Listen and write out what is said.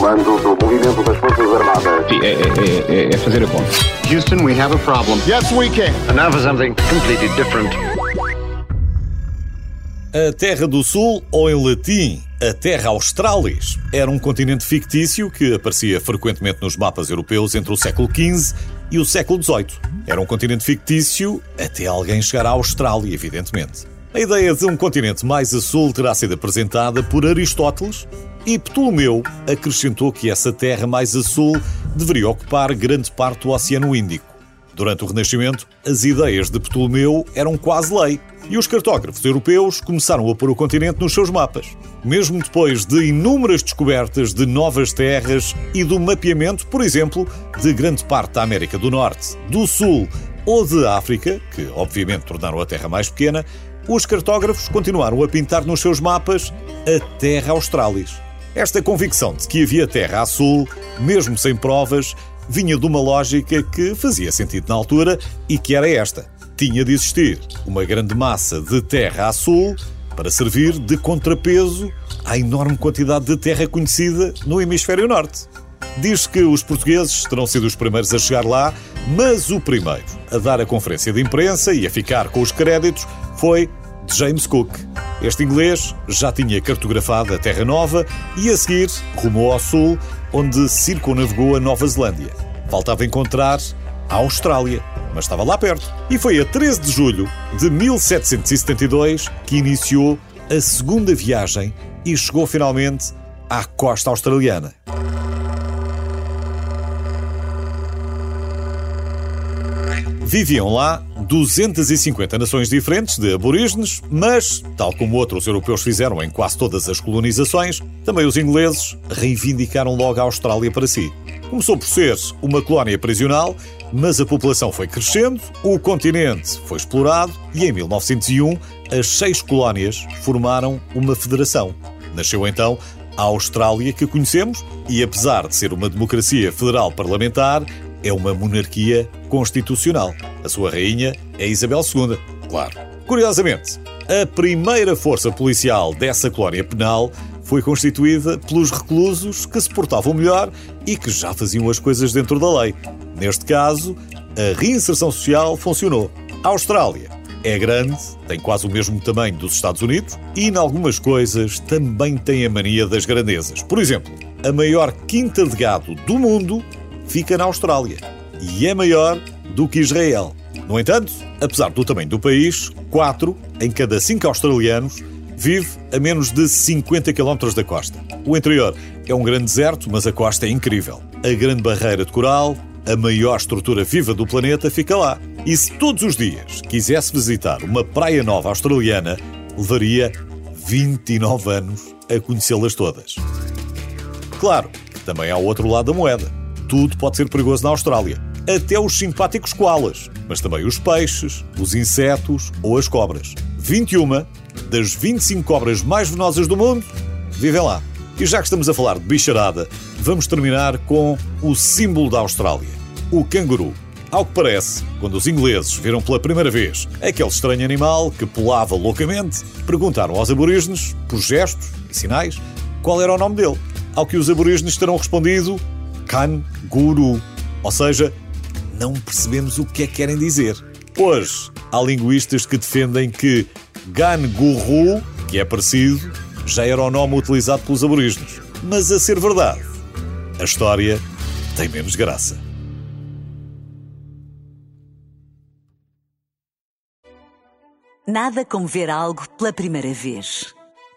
Comando do movimento das Forças Armadas. Sim, é, é, é, é fazer a conta. Houston, we have a problem. Yes, we can. And now for something completely different. A Terra do Sul, ou em latim, a Terra Australis, era um continente fictício que aparecia frequentemente nos mapas europeus entre o século XV e o século XVIII. Era um continente fictício até alguém chegar à Austrália, evidentemente. A ideia de um continente mais a sul terá sido apresentada por Aristóteles e Ptolomeu acrescentou que essa terra mais a sul deveria ocupar grande parte do Oceano Índico. Durante o Renascimento, as ideias de Ptolomeu eram quase lei e os cartógrafos europeus começaram a pôr o continente nos seus mapas. Mesmo depois de inúmeras descobertas de novas terras e do mapeamento, por exemplo, de grande parte da América do Norte, do Sul ou de África, que obviamente tornaram a Terra mais pequena, os cartógrafos continuaram a pintar nos seus mapas a Terra Australis. Esta convicção de que havia terra a sul, mesmo sem provas, vinha de uma lógica que fazia sentido na altura e que era esta: tinha de existir uma grande massa de terra a sul para servir de contrapeso à enorme quantidade de terra conhecida no hemisfério norte. Diz que os portugueses terão sido os primeiros a chegar lá, mas o primeiro a dar a conferência de imprensa e a ficar com os créditos foi James Cook. Este inglês já tinha cartografado a Terra Nova e a seguir rumou ao sul, onde circunnavegou a Nova Zelândia. Faltava encontrar a Austrália, mas estava lá perto. E foi a 13 de julho de 1772 que iniciou a segunda viagem e chegou finalmente à costa australiana. Viviam lá 250 nações diferentes de aborígenes, mas, tal como outros europeus fizeram em quase todas as colonizações, também os ingleses reivindicaram logo a Austrália para si. Começou por ser uma colónia prisional, mas a população foi crescendo, o continente foi explorado e em 1901 as seis colónias formaram uma federação. Nasceu então a Austrália que conhecemos e, apesar de ser uma democracia federal parlamentar, é uma monarquia constitucional. A sua rainha é Isabel II, claro. Curiosamente, a primeira força policial dessa colónia penal foi constituída pelos reclusos que se portavam melhor e que já faziam as coisas dentro da lei. Neste caso, a reinserção social funcionou. A Austrália é grande, tem quase o mesmo tamanho dos Estados Unidos e, em algumas coisas, também tem a mania das grandezas. Por exemplo, a maior quinta de gado do mundo fica na Austrália e é maior do que Israel. No entanto, apesar do tamanho do país, 4 em cada 5 australianos vive a menos de 50 km da costa. O interior é um grande deserto, mas a costa é incrível. A grande barreira de coral, a maior estrutura viva do planeta, fica lá. E se todos os dias quisesse visitar uma praia nova australiana, levaria 29 anos a conhecê-las todas. Claro, também há o outro lado da moeda tudo pode ser perigoso na Austrália. Até os simpáticos koalas, mas também os peixes, os insetos ou as cobras. 21 das 25 cobras mais venenosas do mundo vivem lá. E já que estamos a falar de bicharada, vamos terminar com o símbolo da Austrália, o canguru. Ao que parece, quando os ingleses viram pela primeira vez aquele estranho animal que pulava loucamente, perguntaram aos aborígenes, por gestos e sinais, qual era o nome dele. Ao que os aborígenes terão respondido Kanguru. Ou seja, não percebemos o que é que querem dizer. Hoje, há linguistas que defendem que Ganguru, que é parecido, já era o nome utilizado pelos aborígenes. Mas a ser verdade, a história tem menos graça. Nada como ver algo pela primeira vez.